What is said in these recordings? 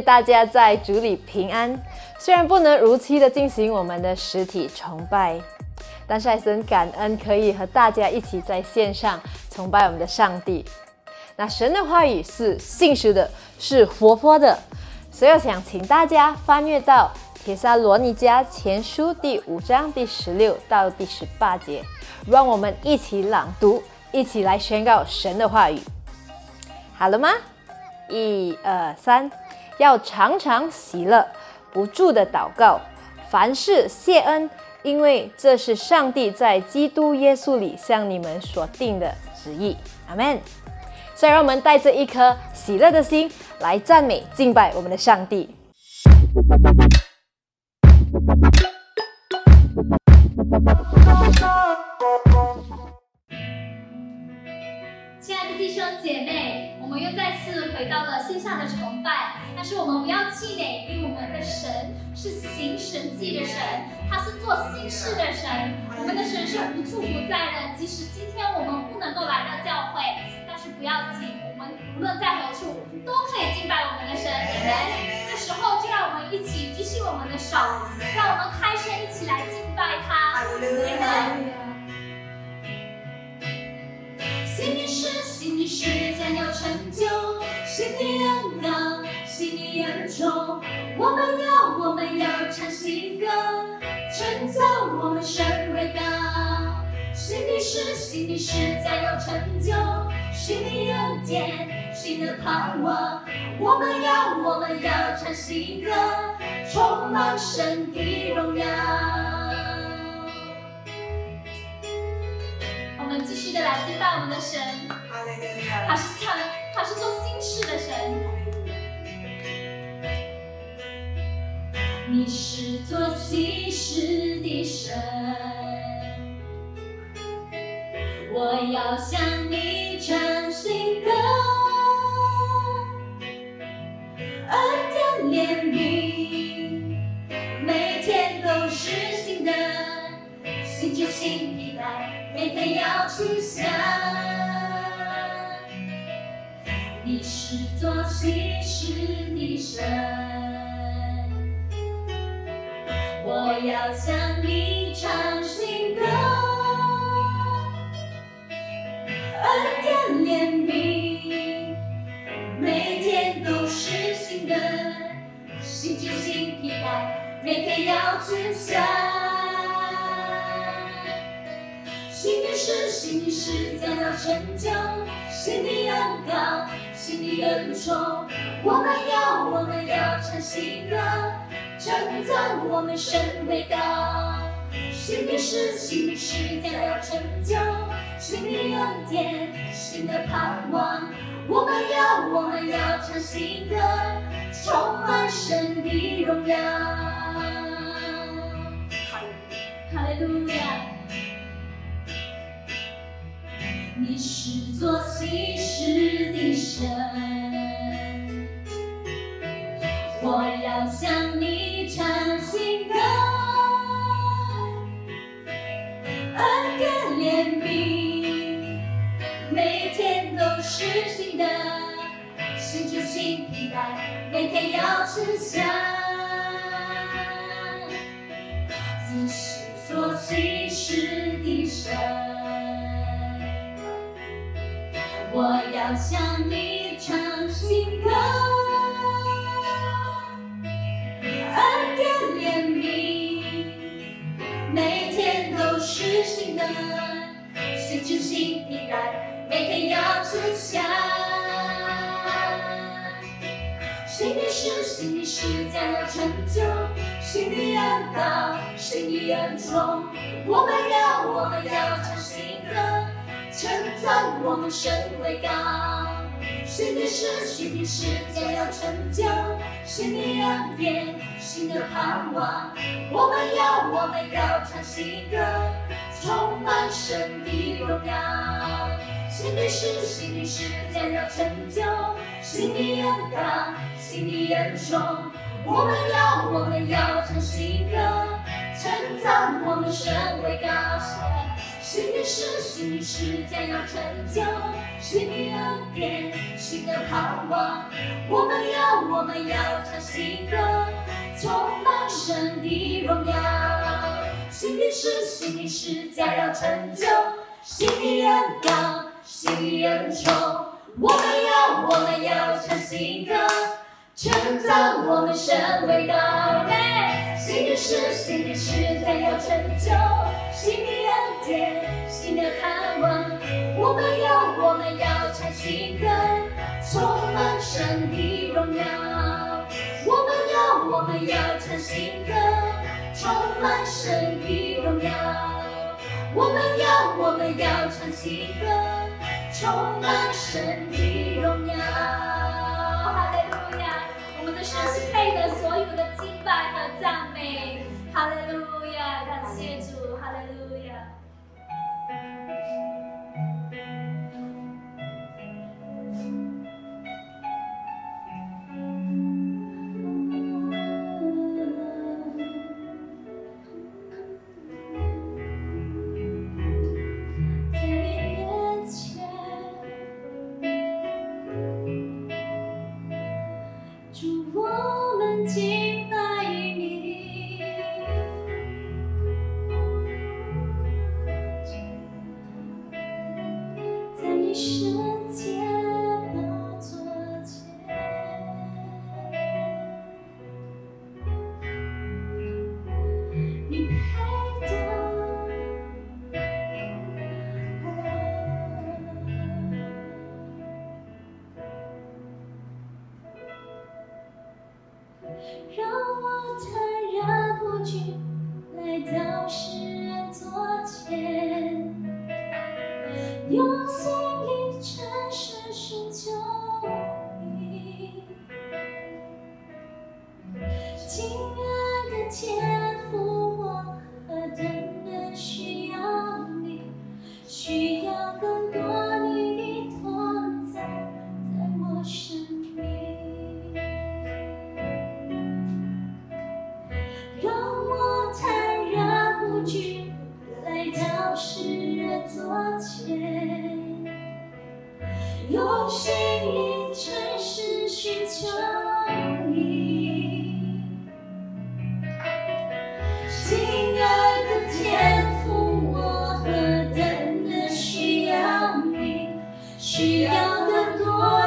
大家在主里平安。虽然不能如期的进行我们的实体崇拜，但是还是很感恩可以和大家一起在线上崇拜我们的上帝。那神的话语是信实的，是活泼的，所以我想请大家翻阅到《铁撒罗尼迦前书》第五章第十六到第十八节，让我们一起朗读，一起来宣告神的话语。好了吗？一二三，要常常喜乐，不住的祷告，凡事谢恩，因为这是上帝在基督耶稣里向你们所定的旨意。阿门。所以，让我们带着一颗喜乐的心来赞美、敬拜我们的上帝。兄姐妹，我们又再次回到了线下的崇拜，但是我们不要气馁，因为我们的神是行神迹的神，他是做新事的神。我们的神是无处不在的，即使今天我们不能够来到教会，但是不要紧，我们无论在何处都可以敬拜我们的神。这时候就让我们一起举起我们的手，让我们开声一起来敬拜他。新的事将要成就，新的恩高，新的恩宠。我们要，我们要唱新歌，称赞我们神伟高。新的事，新的事将要成就，新的恩典，新的盼望。我们要，我们要唱新歌，充满神的荣耀。们继续的来敬拜我们的神，他是唱，他是做新事的神。你是做新事的神，我要向你唱我们神为高。新的事，新的事将要成就，新的恩典，新的盼望。我们要，我们要唱新歌，充满神的荣耀。哈利路亚。你是做新事的神，我要向你是新的，新旧新皮带，每天要吃香。你是做新事的神。我要向你唱新歌，恩典怜悯，每天都是新的，天要吃香。新的事，新的事将要成就，新的恩高，新的恩宠。我们要，我们要唱新歌。称赞我们神伟高，新的事，新的事将要成就，新的恩典，新的盼望。我们要，我们要唱新歌，充满神的荣耀。新的事，新的事将要成就，新的恩高，新的恩宠。我们要，我们要唱新歌，称赞我们神伟高。新的事，新的事将要成就，新的恩典，新的盼望。我们要，我们要唱新歌，充满神的荣耀。新的事，新的事将要成就，新的恩膏，新的恩宠。我们要，我们要唱新歌，称赞我们神伟大。新的事，新的事将要成就，新的恩典，新的盼望。我们要，我们要唱新歌，充满神的荣耀。我们要，我们要唱新歌，充满神的荣耀。我们要，我们要唱新歌，充满神的荣耀。哈利路亚！我们的神是配得所有的敬拜和赞美。哈利路亚！感谢需要更多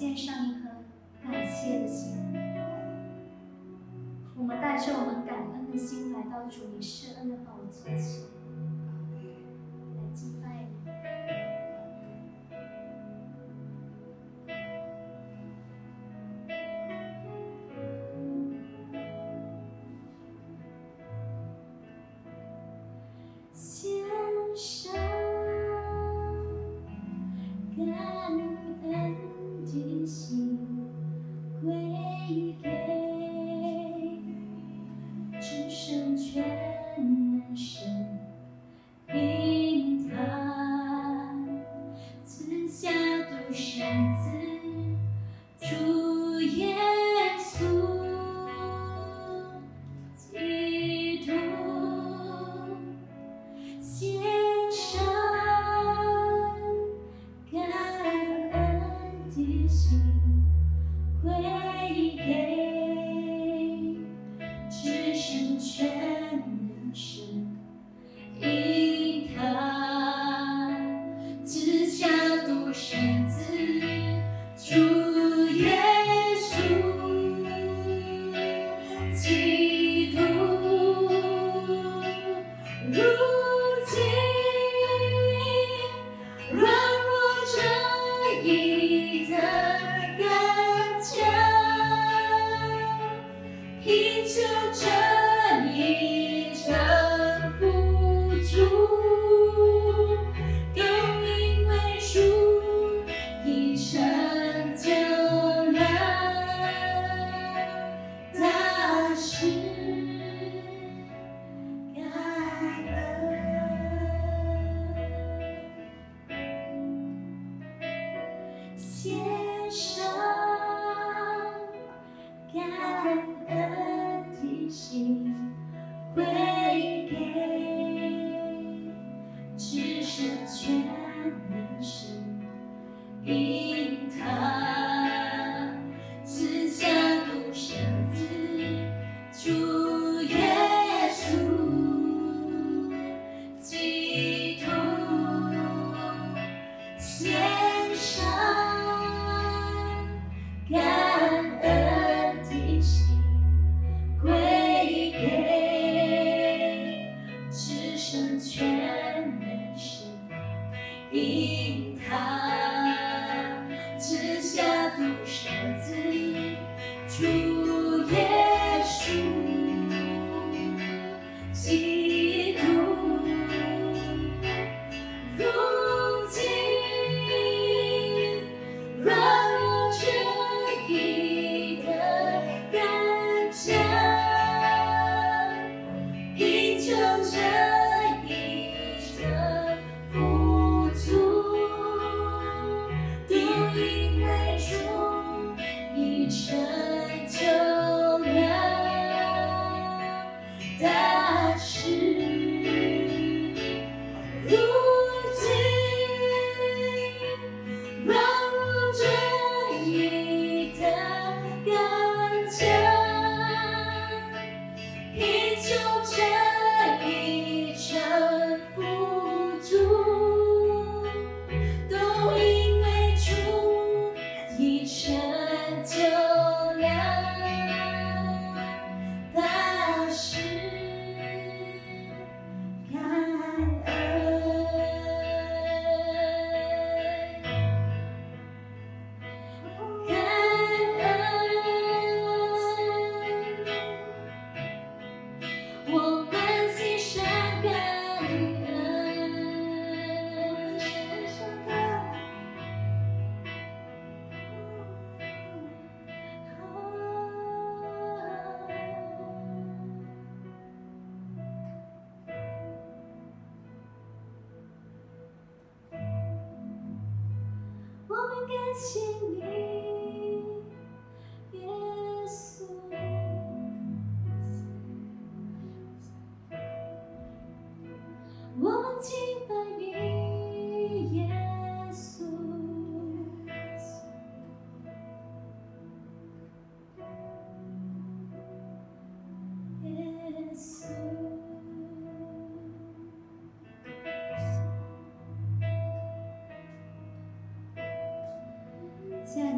线，上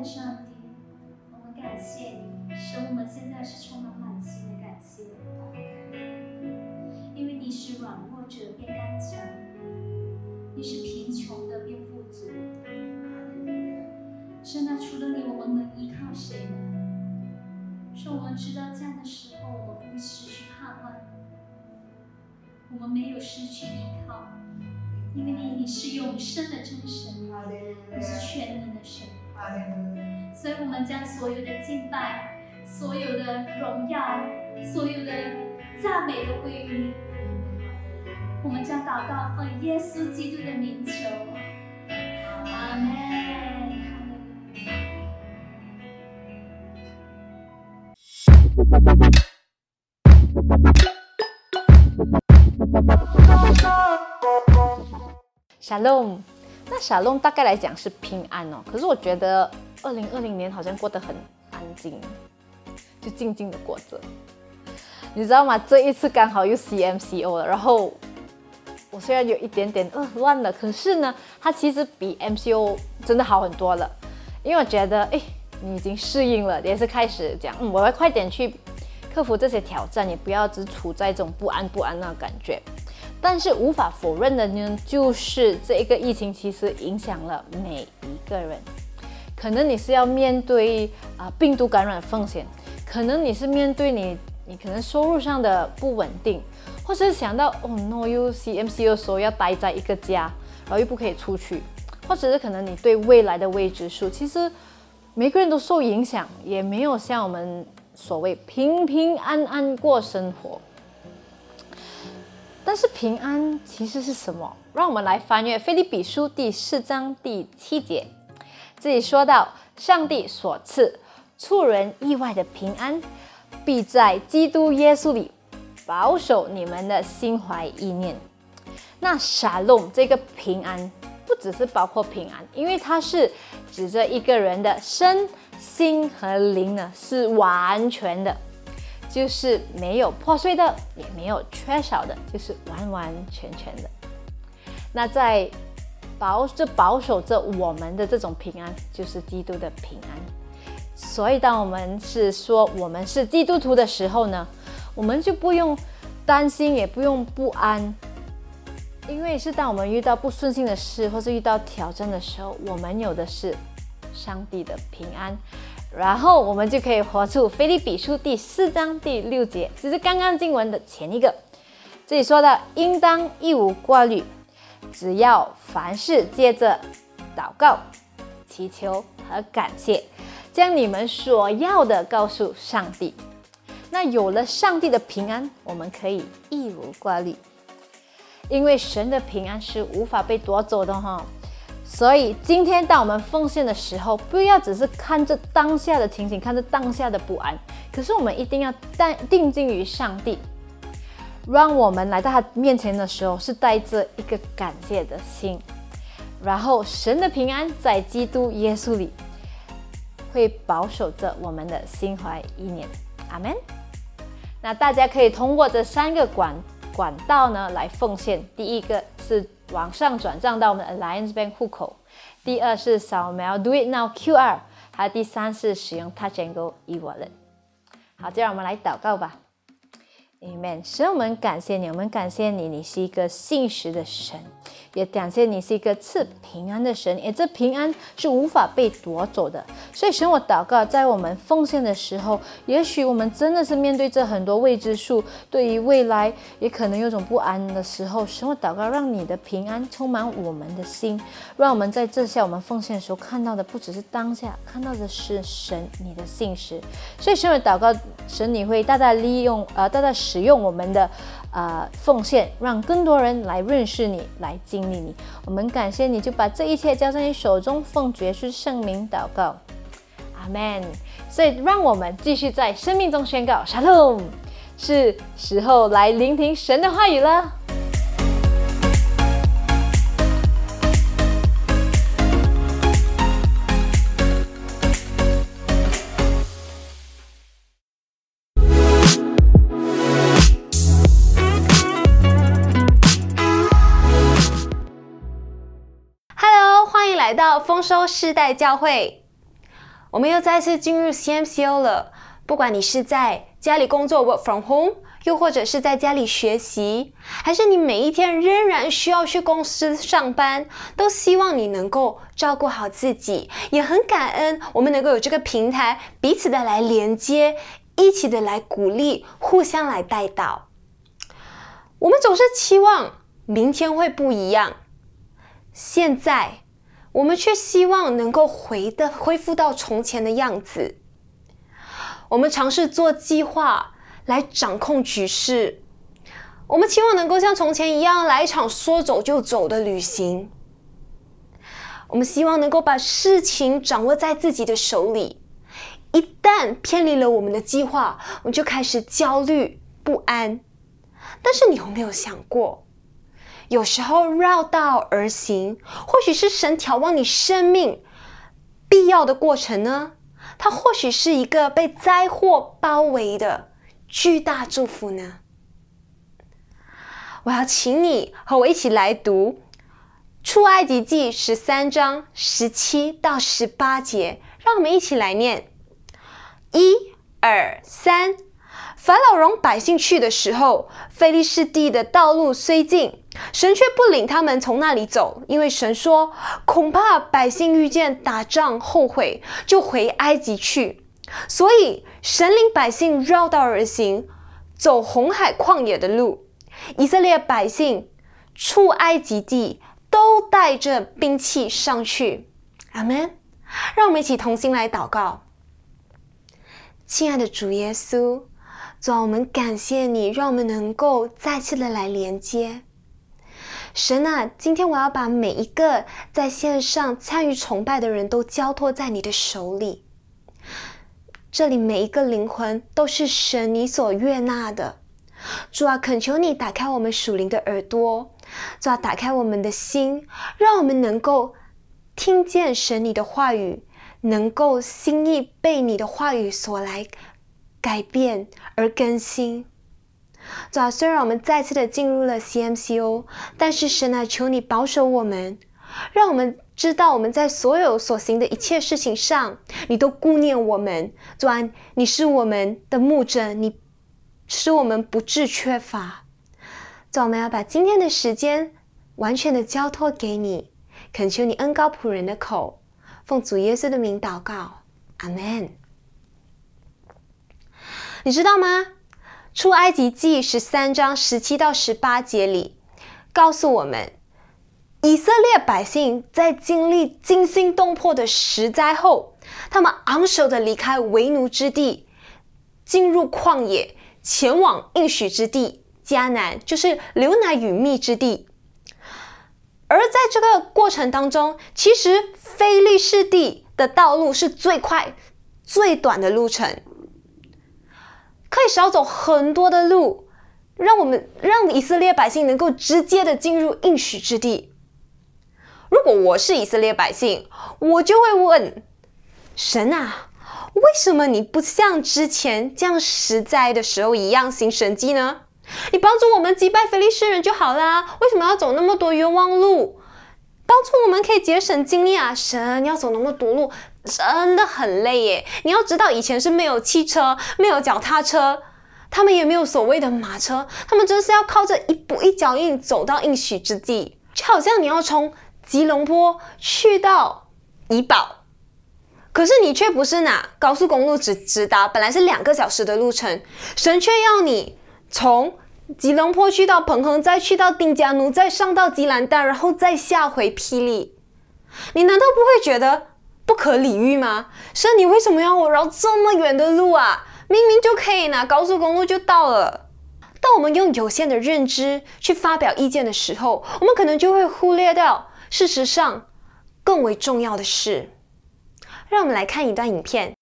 上帝，我们感谢你，使我们现在是充满满心的感谢，因为你是软弱者变刚强，你是贫穷的变富足。现在，除了你，我们能依靠谁呢？说我们知道这样的时候，我们不会失去盼望，我们没有失去依靠，因为你你是永生的真神，我们将所有的敬拜、所有的荣耀、所有的赞美都归于你。我们将祷告奉耶稣基督的名求，阿门。Shalom，那 Shalom 大概来讲是平安哦。可是我觉得二零二零年好像过得很安静，就静静的过着。你知道吗？这一次刚好又 CMCO 了，然后我虽然有一点点呃乱了，可是呢，它其实比 MCO 真的好很多了。因为我觉得，哎，你已经适应了，也是开始讲，嗯，我要快点去克服这些挑战，也不要只处在这种不安不安那感觉。但是无法否认的呢，就是这一个疫情其实影响了每一个人。可能你是要面对啊病毒感染风险，可能你是面对你你可能收入上的不稳定，或者是想到哦 no u c m c 的时候要待在一个家，然后又不可以出去，或者是可能你对未来的未知数，其实每个人都受影响，也没有像我们所谓平平安安过生活。但是平安其实是什么？让我们来翻阅《菲利比书》第四章第七节，这里说到：“上帝所赐出人意外的平安，必在基督耶稣里保守你们的心怀意念。”那沙龙这个平安，不只是包括平安，因为它是指着一个人的身心和灵呢，是完全的。就是没有破碎的，也没有缺少的，就是完完全全的。那在保这保守着我们的这种平安，就是基督的平安。所以，当我们是说我们是基督徒的时候呢，我们就不用担心，也不用不安，因为是当我们遇到不顺心的事，或是遇到挑战的时候，我们有的是上帝的平安。然后我们就可以活出《腓立比书》第四章第六节，就是刚刚经文的前一个。这里说到，应当一无挂虑，只要凡事借着祷告、祈求和感谢，将你们所要的告诉上帝。那有了上帝的平安，我们可以一无挂虑，因为神的平安是无法被夺走的哈。所以今天当我们奉献的时候，不要只是看着当下的情形，看着当下的不安，可是我们一定要定定睛于上帝，让我们来到他面前的时候是带着一个感谢的心，然后神的平安在基督耶稣里会保守着我们的心怀意念，阿门。那大家可以通过这三个管管道呢来奉献，第一个是。网上转账到我们的 Alliance Bank 户口。第二是扫描 Do It Now QR，还有第三是使用 Touch and Go eWallet。好，接着我们来祷告吧。Amen。神，我们感谢你，我们感谢你，你是一个信实的神。也感谢你是一个赐平安的神，也这平安是无法被夺走的。所以，神，我祷告，在我们奉献的时候，也许我们真的是面对着很多未知数，对于未来也可能有种不安的时候，神，我祷告，让你的平安充满我们的心，让我们在这下我们奉献的时候看到的不只是当下，看到的是神你的信实。所以，神，我祷告，神你会大大利用，呃，大大使用我们的。啊！奉献，让更多人来认识你，来经历你。我们感谢你，就把这一切交在你手中，奉爵士圣名祷告，阿门。所以，让我们继续在生命中宣告：Shalom，是时候来聆听神的话语了。来到丰收世代教会，我们又再次进入 CMCO 了。不管你是在家里工作 work from home，又或者是在家里学习，还是你每一天仍然需要去公司上班，都希望你能够照顾好自己。也很感恩我们能够有这个平台，彼此的来连接，一起的来鼓励，互相来带到。我们总是期望明天会不一样，现在。我们却希望能够回的恢复到从前的样子。我们尝试做计划来掌控局势。我们期望能够像从前一样来一场说走就走的旅行。我们希望能够把事情掌握在自己的手里。一旦偏离了我们的计划，我们就开始焦虑不安。但是你有没有想过？有时候绕道而行，或许是神调望你生命必要的过程呢。它或许是一个被灾祸包围的巨大祝福呢。我要请你和我一起来读出埃及记十三章十七到十八节，让我们一起来念：一、二、三。法老容百姓去的时候，菲利士地的道路虽近，神却不领他们从那里走，因为神说，恐怕百姓遇见打仗后悔，就回埃及去。所以神领百姓绕道而行，走红海旷野的路。以色列百姓出埃及地，都带着兵器上去。阿门。让我们一起同心来祷告，亲爱的主耶稣。主，我们感谢你，让我们能够再次的来连接。神啊，今天我要把每一个在线上参与崇拜的人都交托在你的手里。这里每一个灵魂都是神你所悦纳的。主啊，恳求你打开我们属灵的耳朵，主啊，打开我们的心，让我们能够听见神你的话语，能够心意被你的话语所来。改变而更新，主啊，虽然我们再次的进入了 CMCO，但是神啊，求你保守我们，让我们知道我们在所有所行的一切事情上，你都顾念我们。主啊，你是我们的牧者，你使我们不致缺乏。主，我们要把今天的时间完全的交托给你，恳求你恩高仆人的口，奉主耶稣的名祷告，阿门。你知道吗？出埃及记十三章十七到十八节里，告诉我们，以色列百姓在经历惊心动魄的十灾后，他们昂首的离开为奴之地，进入旷野，前往应许之地迦南，就是流奶与蜜之地。而在这个过程当中，其实非利士地的道路是最快、最短的路程。可以少走很多的路，让我们让以色列百姓能够直接的进入应许之地。如果我是以色列百姓，我就会问神啊，为什么你不像之前这样实在的时候一样行神迹呢？你帮助我们击败非利士人就好啦，为什么要走那么多冤枉路？当初我们可以节省精力啊！神，你要走那么多路，真的很累耶。你要知道，以前是没有汽车，没有脚踏车，他们也没有所谓的马车，他们真是要靠着一步一脚印走到应许之地。就好像你要从吉隆坡去到怡保，可是你却不是拿高速公路直直达，本来是两个小时的路程，神却要你从。吉隆坡去到彭亨，再去到丁加奴，再上到吉兰丹，然后再下回霹雳，你难道不会觉得不可理喻吗？神，你为什么要我绕这么远的路啊？明明就可以拿高速公路就到了。当我们用有限的认知去发表意见的时候，我们可能就会忽略掉事实上更为重要的事。让我们来看一段影片。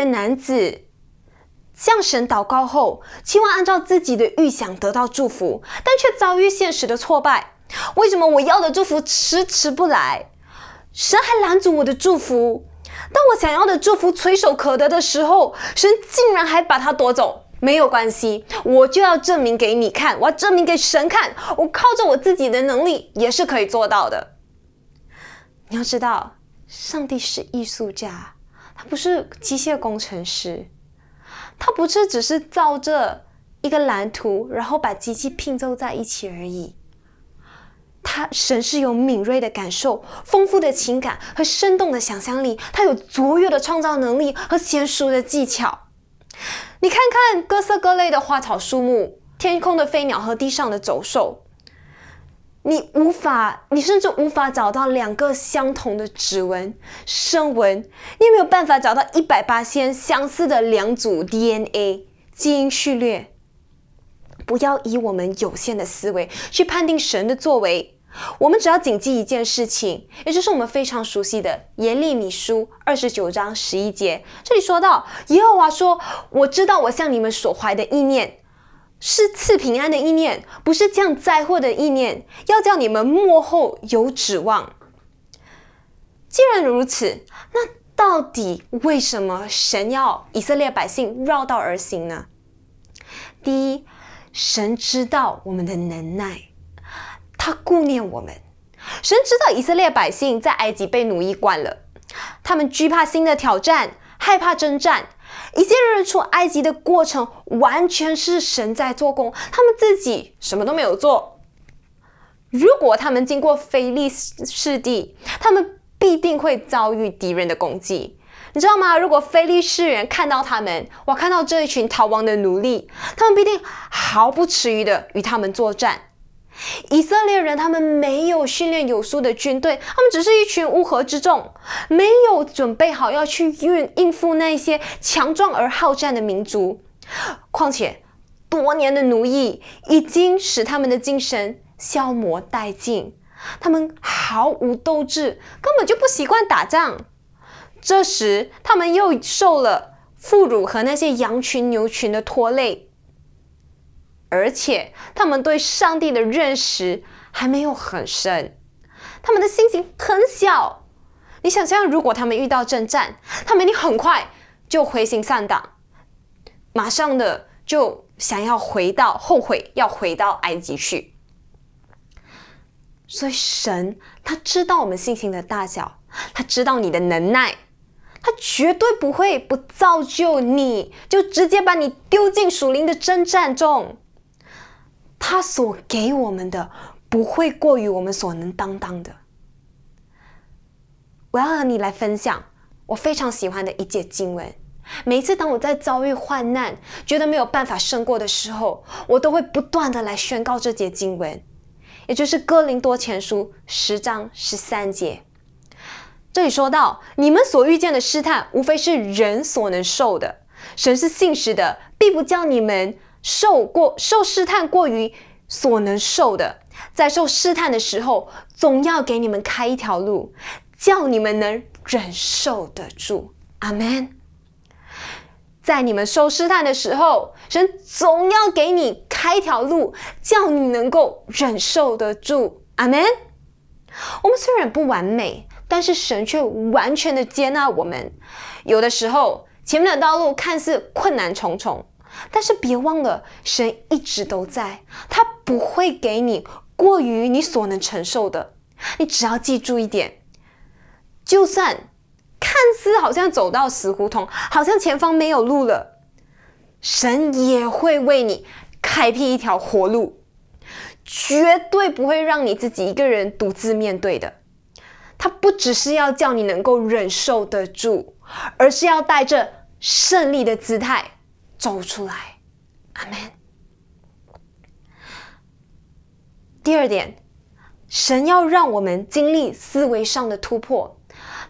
的男子向神祷告后，期望按照自己的预想得到祝福，但却遭遇现实的挫败。为什么我要的祝福迟迟不来？神还拦阻我的祝福。当我想要的祝福垂手可得的时候，神竟然还把它夺走。没有关系，我就要证明给你看，我要证明给神看，我靠着我自己的能力也是可以做到的。你要知道，上帝是艺术家，他不是机械工程师，他不是只是照着一个蓝图，然后把机器拼凑在一起而已。他神是有敏锐的感受、丰富的情感和生动的想象力，他有卓越的创造能力和娴熟的技巧。你看看各色各类的花草树木、天空的飞鸟和地上的走兽，你无法，你甚至无法找到两个相同的指纹、声纹，你也没有办法找到一百八千相似的两组 DNA 基因序列。不要以我们有限的思维去判定神的作为。我们只要谨记一件事情，也就是我们非常熟悉的耶利米书二十九章十一节。这里说到，耶和华说：“我知道我向你们所怀的意念是赐平安的意念，不是降灾祸的意念，要叫你们幕后有指望。”既然如此，那到底为什么神要以色列百姓绕道而行呢？第一，神知道我们的能耐。他顾念我们，神知道以色列百姓在埃及被奴役惯了，他们惧怕新的挑战，害怕征战。以色列人出埃及的过程完全是神在做工，他们自己什么都没有做。如果他们经过非利士地，他们必定会遭遇敌人的攻击，你知道吗？如果非利士人看到他们，我看到这一群逃亡的奴隶，他们必定毫不迟疑的与他们作战。以色列人他们没有训练有素的军队，他们只是一群乌合之众，没有准备好要去应应付那些强壮而好战的民族。况且多年的奴役已经使他们的精神消磨殆尽，他们毫无斗志，根本就不习惯打仗。这时他们又受了妇孺和那些羊群牛群的拖累。而且他们对上帝的认识还没有很深，他们的心情很小。你想象，如果他们遇到征战，他们一定很快就回心丧胆，马上的就想要回到后悔，要回到埃及去。所以神他知道我们信心的大小，他知道你的能耐，他绝对不会不造就你，就直接把你丢进属灵的征战中。他所给我们的不会过于我们所能担当的。我要和你来分享我非常喜欢的一节经文。每次当我在遭遇患难、觉得没有办法胜过的时候，我都会不断的来宣告这节经文，也就是哥林多前书十章十三节。这里说到：你们所遇见的试探，无非是人所能受的。神是信实的，必不叫你们。受过受试探过于所能受的，在受试探的时候，总要给你们开一条路，叫你们能忍受得住。阿门。在你们受试探的时候，神总要给你开一条路，叫你能够忍受得住。阿门。我们虽然不完美，但是神却完全的接纳我们。有的时候，前面的道路看似困难重重。但是别忘了，神一直都在，他不会给你过于你所能承受的。你只要记住一点，就算看似好像走到死胡同，好像前方没有路了，神也会为你开辟一条活路，绝对不会让你自己一个人独自面对的。他不只是要叫你能够忍受得住，而是要带着胜利的姿态。走出来，阿门。第二点，神要让我们经历思维上的突破。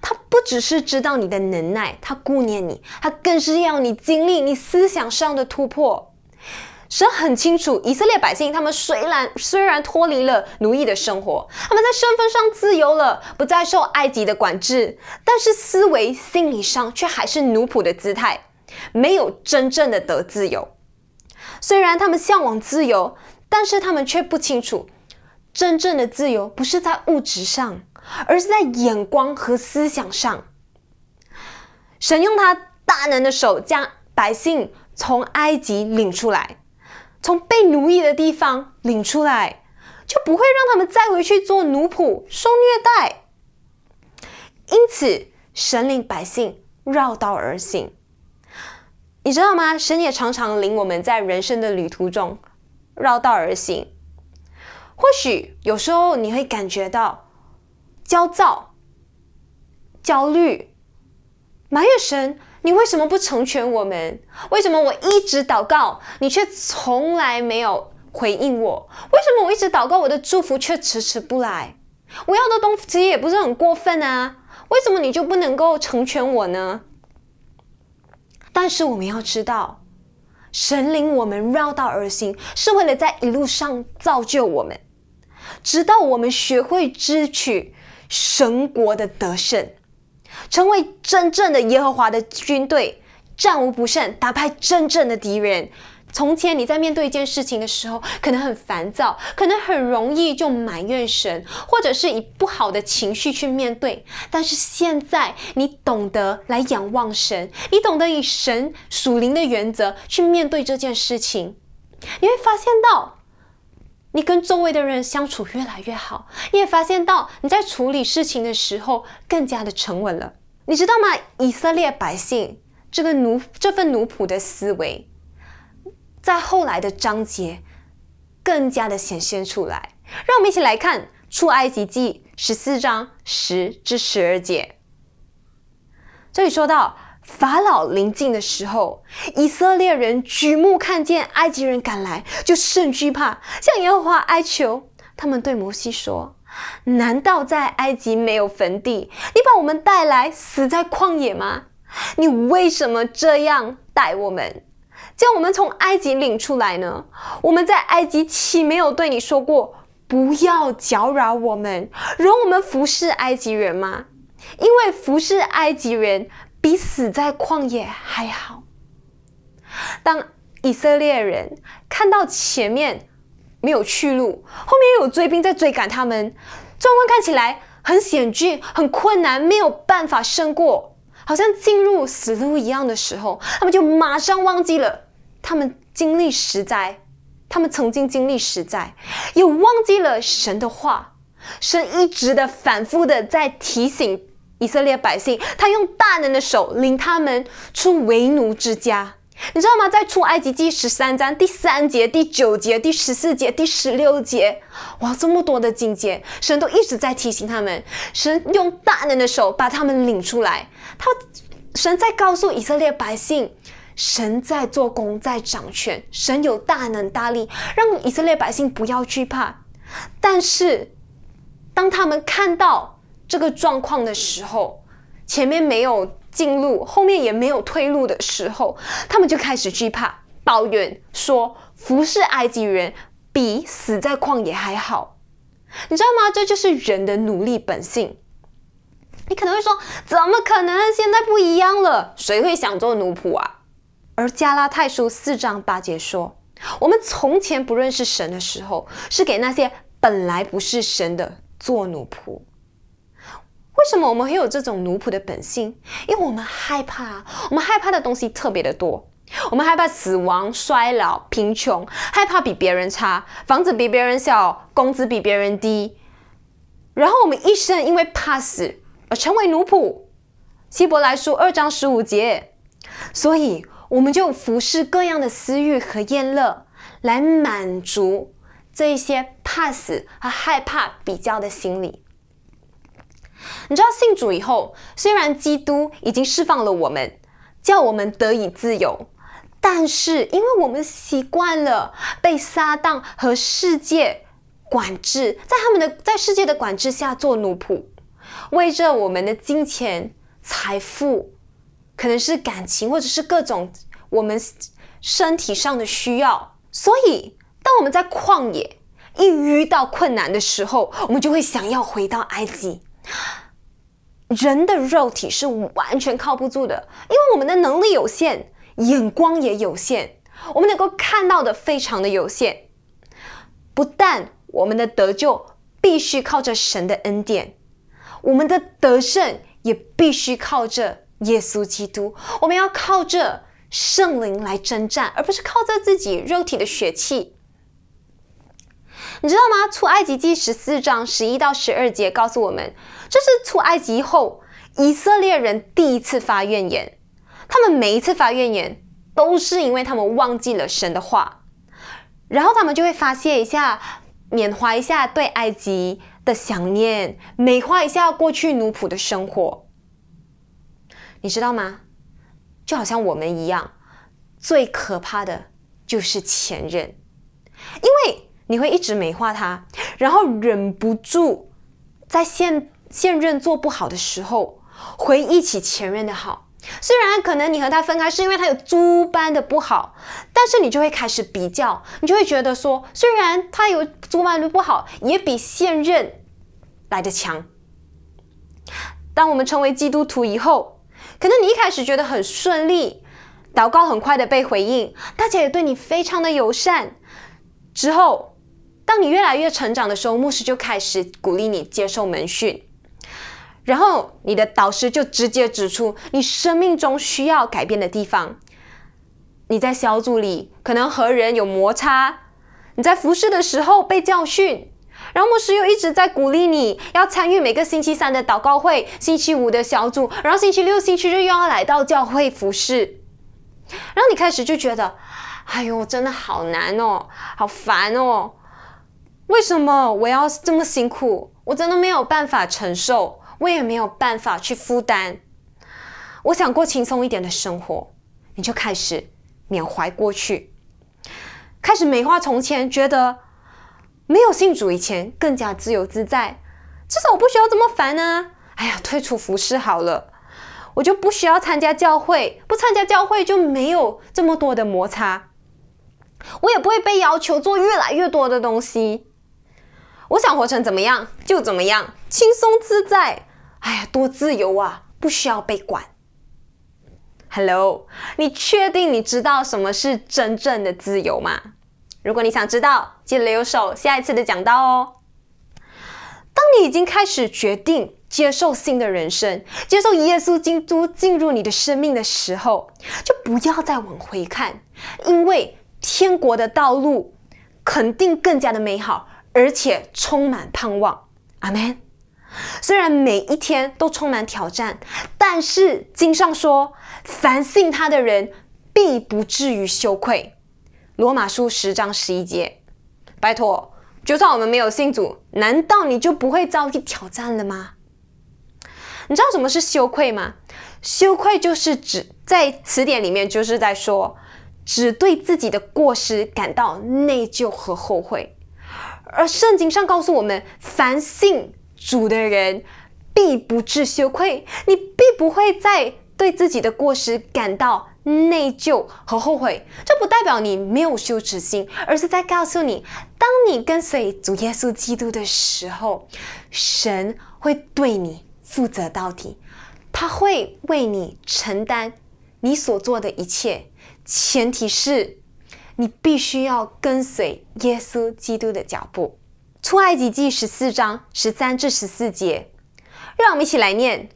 他不只是知道你的能耐，他顾念你，他更是要你经历你思想上的突破。神很清楚，以色列百姓他们虽然虽然脱离了奴役的生活，他们在身份上自由了，不再受埃及的管制，但是思维、心理上却还是奴仆的姿态，没有真正的得自由。虽然他们向往自由，但是他们却不清楚，真正的自由不是在物质上，而是在眼光和思想上。神用他大能的手将百姓从埃及领出来。从被奴役的地方领出来，就不会让他们再回去做奴仆、受虐待。因此，神领百姓绕道而行。你知道吗？神也常常领我们在人生的旅途中绕道而行。或许有时候你会感觉到焦躁、焦虑，埋怨神。你为什么不成全我们？为什么我一直祷告，你却从来没有回应我？为什么我一直祷告，我的祝福却迟迟不来？我要的东西也不是很过分啊，为什么你就不能够成全我呢？但是我们要知道，神灵我们绕道而行，是为了在一路上造就我们，直到我们学会支取神国的得胜。成为真正的耶和华的军队，战无不胜，打败真正的敌人。从前你在面对一件事情的时候，可能很烦躁，可能很容易就埋怨神，或者是以不好的情绪去面对。但是现在你懂得来仰望神，你懂得以神属灵的原则去面对这件事情，你会发现到。你跟周围的人相处越来越好，你也发现到你在处理事情的时候更加的沉稳了。你知道吗？以色列百姓这个奴这份奴仆的思维，在后来的章节更加的显现出来。让我们一起来看出埃及记十四章十至十二节。这里说到。法老临近的时候，以色列人举目看见埃及人赶来，就甚惧怕，向耶和华哀求。他们对摩西说：“难道在埃及没有坟地？你把我们带来死在旷野吗？你为什么这样待我们，将我们从埃及领出来呢？我们在埃及岂没有对你说过，不要搅扰我们，容我们服侍埃及人吗？因为服侍埃及人。”比死在旷野还好。当以色列人看到前面没有去路，后面又有追兵在追赶他们，状况看起来很险峻、很困难，没有办法胜过，好像进入死路一样的时候，他们就马上忘记了他们经历实在，他们曾经经历实在，又忘记了神的话，神一直的反复的在提醒。以色列百姓，他用大能的手领他们出为奴之家，你知道吗？在出埃及记十三章第三节、第九节、第十四节、第十六节，哇，这么多的境界，神都一直在提醒他们，神用大能的手把他们领出来。他神在告诉以色列百姓，神在做工，在掌权，神有大能大力，让以色列百姓不要惧怕。但是，当他们看到，这个状况的时候，前面没有进路，后面也没有退路的时候，他们就开始惧怕，抱怨说：“服侍埃及人比死在旷野还好。”你知道吗？这就是人的努力本性。你可能会说：“怎么可能？现在不一样了，谁会想做奴仆啊？”而加拉太书四章八节说：“我们从前不认识神的时候，是给那些本来不是神的做奴仆。”为什么我们会有这种奴仆的本性？因为我们害怕，我们害怕的东西特别的多。我们害怕死亡、衰老、贫穷，害怕比别人差，房子比别人小，工资比别人低。然后我们一生因为怕死而成为奴仆。希伯来书二章十五节，所以我们就服侍各样的私欲和厌乐，来满足这一些怕死和害怕比较的心理。你知道信主以后，虽然基督已经释放了我们，叫我们得以自由，但是因为我们习惯了被撒旦和世界管制，在他们的在世界的管制下做奴仆，为着我们的金钱、财富，可能是感情或者是各种我们身体上的需要所以，当我们在旷野一遇到困难的时候，我们就会想要回到埃及。人的肉体是完全靠不住的，因为我们的能力有限，眼光也有限，我们能够看到的非常的有限。不但我们的得救必须靠着神的恩典，我们的得胜也必须靠着耶稣基督。我们要靠着圣灵来征战，而不是靠着自己肉体的血气。你知道吗？出埃及记十四章十一到十二节告诉我们，这是出埃及后以色列人第一次发怨言。他们每一次发怨言，都是因为他们忘记了神的话，然后他们就会发泄一下，缅怀一下对埃及的想念，美化一下过去奴仆的生活。你知道吗？就好像我们一样，最可怕的就是前任，因为。你会一直美化他，然后忍不住在现现任做不好的时候回忆起前任的好。虽然可能你和他分开是因为他有猪般的不好，但是你就会开始比较，你就会觉得说，虽然他有猪般的不好，也比现任来的强。当我们成为基督徒以后，可能你一开始觉得很顺利，祷告很快的被回应，大家也对你非常的友善，之后。当你越来越成长的时候，牧师就开始鼓励你接受门训，然后你的导师就直接指出你生命中需要改变的地方。你在小组里可能和人有摩擦，你在服侍的时候被教训，然后牧师又一直在鼓励你要参与每个星期三的祷告会、星期五的小组，然后星期六、星期日又要来到教会服侍，然后你开始就觉得，哎呦，真的好难哦，好烦哦。为什么我要这么辛苦？我真的没有办法承受，我也没有办法去负担。我想过轻松一点的生活，你就开始缅怀过去，开始美化从前，觉得没有信主以前更加自由自在，至少我不需要这么烦啊！哎呀，退出服饰好了，我就不需要参加教会，不参加教会就没有这么多的摩擦，我也不会被要求做越来越多的东西。我想活成怎么样就怎么样，轻松自在。哎呀，多自由啊，不需要被管。Hello，你确定你知道什么是真正的自由吗？如果你想知道，记得留守下一次的讲道哦。当你已经开始决定接受新的人生，接受耶稣基督进入你的生命的时候，就不要再往回看，因为天国的道路肯定更加的美好。而且充满盼望，阿门。虽然每一天都充满挑战，但是经上说，凡信他的人必不至于羞愧。罗马书十章十一节。拜托，就算我们没有信主，难道你就不会遭遇挑战了吗？你知道什么是羞愧吗？羞愧就是指在词典里面就是在说，只对自己的过失感到内疚和后悔。而圣经上告诉我们，凡信主的人必不至羞愧。你必不会再对自己的过失感到内疚和后悔。这不代表你没有羞耻心，而是在告诉你，当你跟随主耶稣基督的时候，神会对你负责到底，他会为你承担你所做的一切。前提是。你必须要跟随耶稣基督的脚步。出埃及记十四章十三至十四节，让我们一起来念。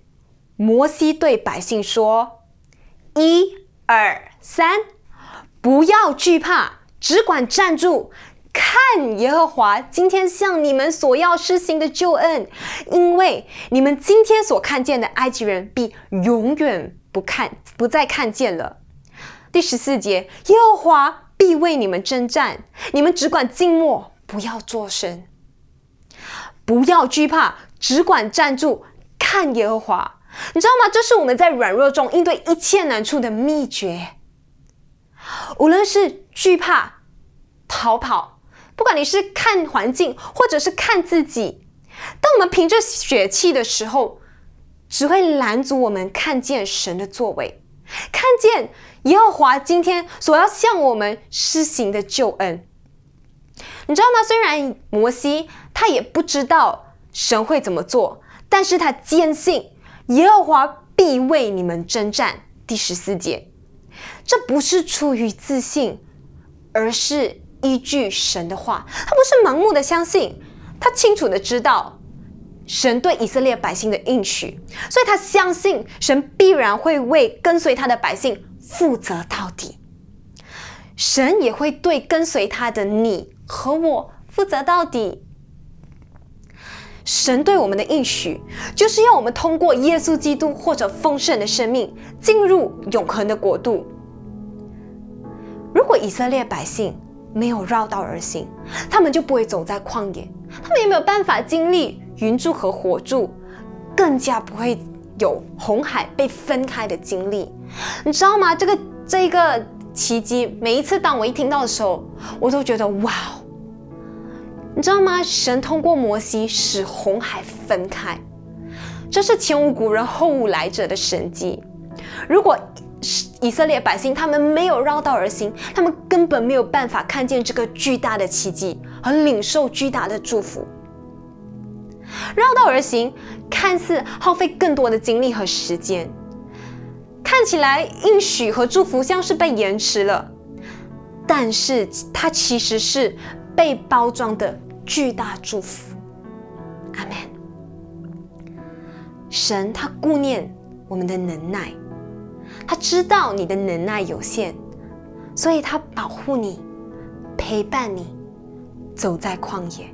摩西对百姓说：“一、二、三，不要惧怕，只管站住，看耶和华今天向你们所要施行的救恩，因为你们今天所看见的埃及人，必永远不看，不再看见了。”第十四节，耶和华。必为你们征战，你们只管静默，不要作声，不要惧怕，只管站住，看耶和华。你知道吗？这是我们在软弱中应对一切难处的秘诀。无论是惧怕、逃跑，不管你是看环境，或者是看自己，当我们凭着血气的时候，只会拦阻我们看见神的作为。看见耶和华今天所要向我们施行的救恩。你知道吗？虽然摩西他也不知道神会怎么做，但是他坚信耶和华必为你们征战。第十四节，这不是出于自信，而是依据神的话。他不是盲目的相信，他清楚的知道神对以色列百姓的应许，所以他相信神必然会为跟随他的百姓负责到底。神也会对跟随他的你和我负责到底。神对我们的应许，就是要我们通过耶稣基督或者丰盛的生命，进入永恒的国度。如果以色列百姓没有绕道而行，他们就不会走在旷野，他们也没有办法经历云柱和火柱，更加不会有红海被分开的经历。你知道吗？这个这个奇迹，每一次当我一听到的时候，我都觉得哇！你知道吗？神通过摩西使红海分开，这是前无古人后无来者的神迹。如果以色列百姓他们没有绕道而行，他们根本没有办法看见这个巨大的奇迹和领受巨大的祝福。绕道而行看似耗费更多的精力和时间，看起来应许和祝福像是被延迟了，但是它其实是被包装的。巨大祝福，阿门。神他顾念我们的能耐，他知道你的能耐有限，所以他保护你，陪伴你，走在旷野。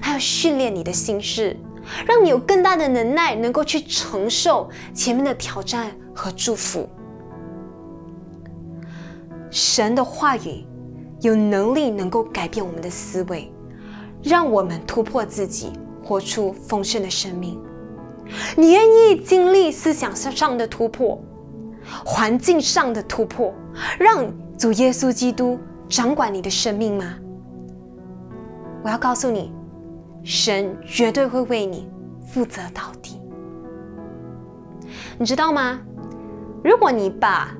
他要训练你的心事，让你有更大的能耐，能够去承受前面的挑战和祝福。神的话语有能力能够改变我们的思维。让我们突破自己，活出丰盛的生命。你愿意经历思想上的突破，环境上的突破，让主耶稣基督掌管你的生命吗？我要告诉你，神绝对会为你负责到底。你知道吗？如果你把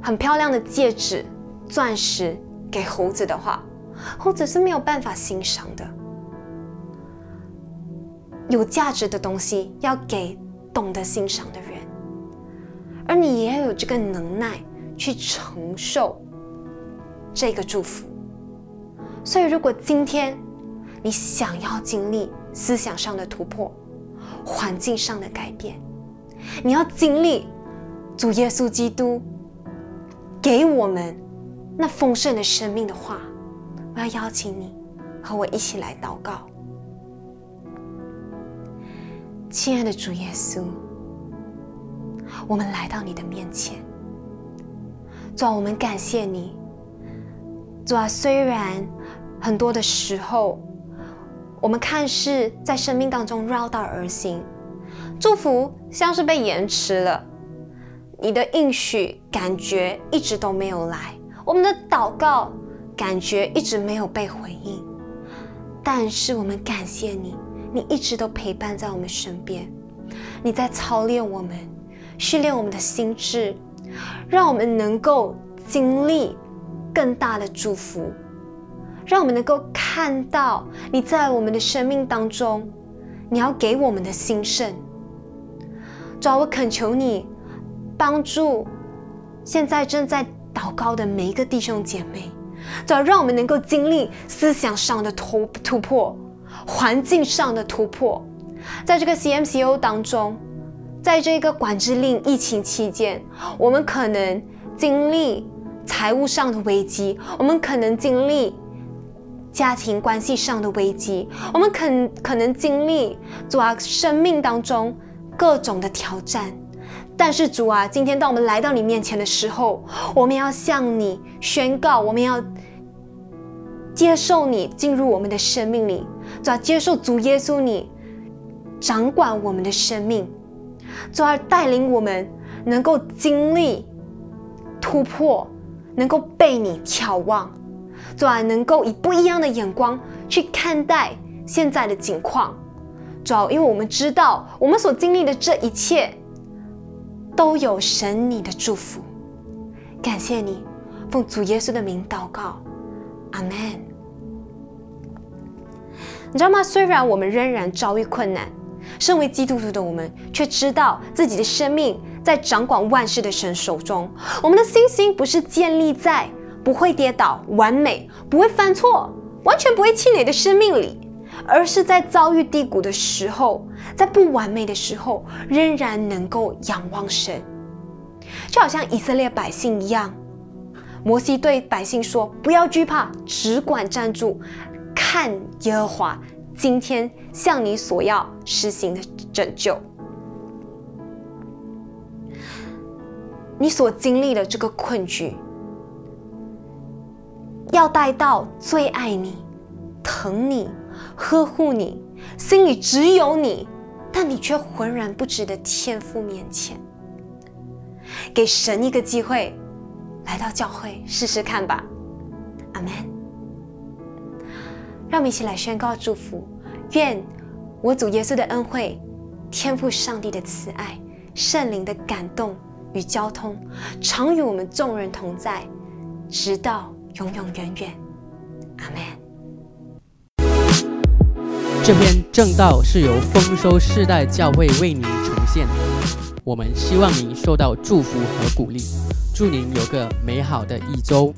很漂亮的戒指、钻石给猴子的话，或者是没有办法欣赏的。有价值的东西要给懂得欣赏的人，而你也要有这个能耐去承受这个祝福。所以，如果今天你想要经历思想上的突破、环境上的改变，你要经历主耶稣基督给我们那丰盛的生命的话。我要邀请你和我一起来祷告，亲爱的主耶稣，我们来到你的面前，主啊，我们感谢你，主啊，虽然很多的时候，我们看似在生命当中绕道而行，祝福像是被延迟了，你的应许感觉一直都没有来，我们的祷告。感觉一直没有被回应，但是我们感谢你，你一直都陪伴在我们身边，你在操练我们，训练我们的心智，让我们能够经历更大的祝福，让我们能够看到你在我们的生命当中，你要给我们的兴盛。主，我恳求你帮助现在正在祷告的每一个弟兄姐妹。主要让我们能够经历思想上的突突破，环境上的突破，在这个 CMCO 当中，在这个管制令疫情期间，我们可能经历财务上的危机，我们可能经历家庭关系上的危机，我们可可能经历主啊生命当中各种的挑战。但是主啊，今天当我们来到你面前的时候，我们要向你宣告，我们要接受你进入我们的生命里，主啊，接受主耶稣你掌管我们的生命，主啊，带领我们能够经历突破，能够被你眺望，主啊，能够以不一样的眼光去看待现在的境况，主要，因为我们知道我们所经历的这一切。都有神你的祝福。感谢你，奉主耶稣的名祷告，阿门。你知道吗？虽然我们仍然遭遇困难，身为基督徒的我们却知道自己的生命在掌管万事的神手中。我们的信心不是建立在不会跌倒、完美、不会犯错、完全不会气馁的生命里，而是在遭遇低谷的时候，在不完美的时候，仍然能够仰望神。就好像以色列百姓一样，摩西对百姓说：“不要惧怕，只管站住，看耶和华今天向你所要实行的拯救。你所经历的这个困局，要带到最爱你、疼你、呵护你、心里只有你，但你却浑然不知的天父面前。”给神一个机会，来到教会试试看吧，阿门。让我们一起来宣告祝福，愿我主耶稣的恩惠、天赋上帝的慈爱、圣灵的感动与交通，常与我们众人同在，直到永永远远，阿门。这篇正道是由丰收世代教会为您呈现。我们希望您受到祝福和鼓励，祝您有个美好的一周。